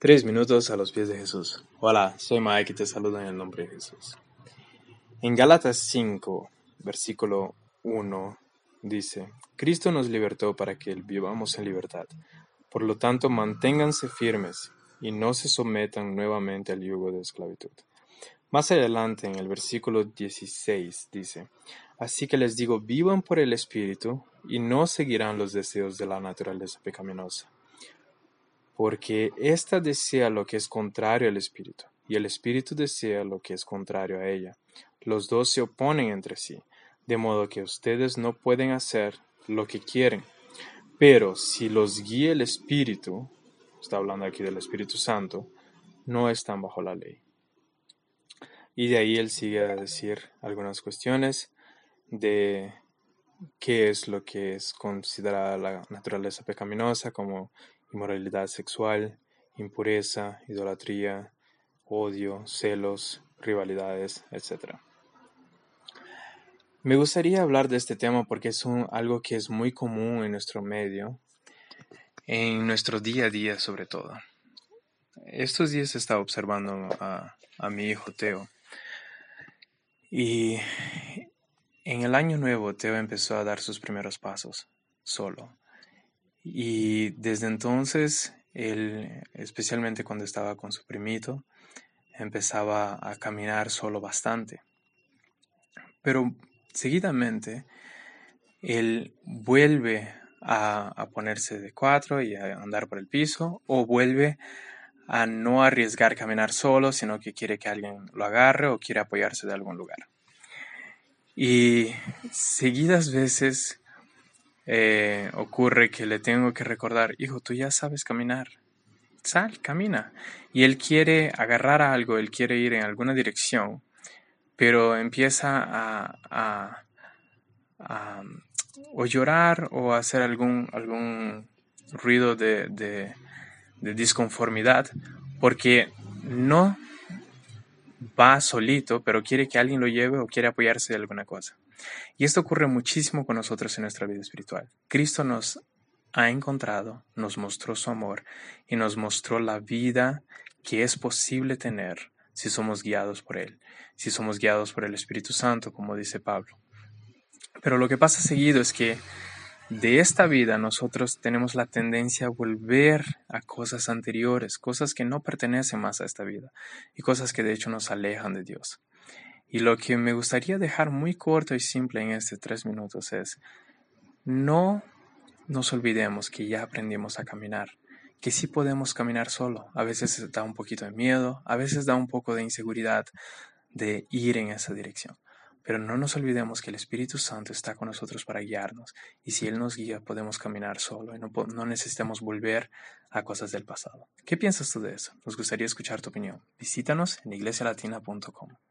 Tres minutos a los pies de Jesús. Hola, soy Mike y te saludo en el nombre de Jesús. En Gálatas 5, versículo 1, dice, Cristo nos libertó para que vivamos en libertad. Por lo tanto, manténganse firmes y no se sometan nuevamente al yugo de esclavitud. Más adelante, en el versículo 16, dice, Así que les digo, vivan por el Espíritu y no seguirán los deseos de la naturaleza pecaminosa porque ésta desea lo que es contrario al espíritu, y el espíritu desea lo que es contrario a ella. Los dos se oponen entre sí, de modo que ustedes no pueden hacer lo que quieren. Pero si los guía el espíritu, está hablando aquí del Espíritu Santo, no están bajo la ley. Y de ahí él sigue a decir algunas cuestiones de qué es lo que es considerada la naturaleza pecaminosa, como inmoralidad sexual, impureza, idolatría, odio, celos, rivalidades, etc. Me gustaría hablar de este tema porque es algo que es muy común en nuestro medio, en nuestro día a día sobre todo. Estos días estaba observando a, a mi hijo Teo y en el año nuevo Teo empezó a dar sus primeros pasos solo. Y desde entonces, él, especialmente cuando estaba con su primito, empezaba a caminar solo bastante. Pero seguidamente, él vuelve a, ponerse de cuatro y a andar por el piso, o vuelve a no arriesgar caminar solo, sino que quiere que alguien lo agarre o quiere apoyarse de algún lugar. Y seguidas veces eh, ocurre que le tengo que recordar, hijo, tú ya sabes caminar, sal, camina. Y él quiere agarrar algo, él quiere ir en alguna dirección, pero empieza a, o llorar o hacer algún, algún ruido de, de, de disconformidad porque no va solito, pero quiere que alguien lo lleve o quiere apoyarse de alguna cosa. Y esto ocurre muchísimo con nosotros en nuestra vida espiritual. Cristo nos ha encontrado, nos mostró su amor y nos mostró la vida que es posible tener si somos guiados por Él, si somos guiados por el Espíritu Santo, como dice Pablo. Pero lo que pasa seguido es que de esta vida nosotros tenemos la tendencia a volver a cosas anteriores, cosas que no pertenecen más a esta vida y cosas que de hecho nos alejan de Dios. Y lo que me gustaría dejar muy corto y simple en estos tres minutos es, no nos olvidemos que ya aprendimos a caminar, que sí podemos caminar solo. A veces da un poquito de miedo, a veces da un poco de inseguridad de ir en esa dirección. Pero no nos olvidemos que el Espíritu Santo está con nosotros para guiarnos y si Él nos guía podemos caminar solo y no, necesitamos volver a cosas del pasado. ¿Qué piensas tú de eso? Nos gustaría escuchar tu opinión. Visítanos en iglesialatina.com.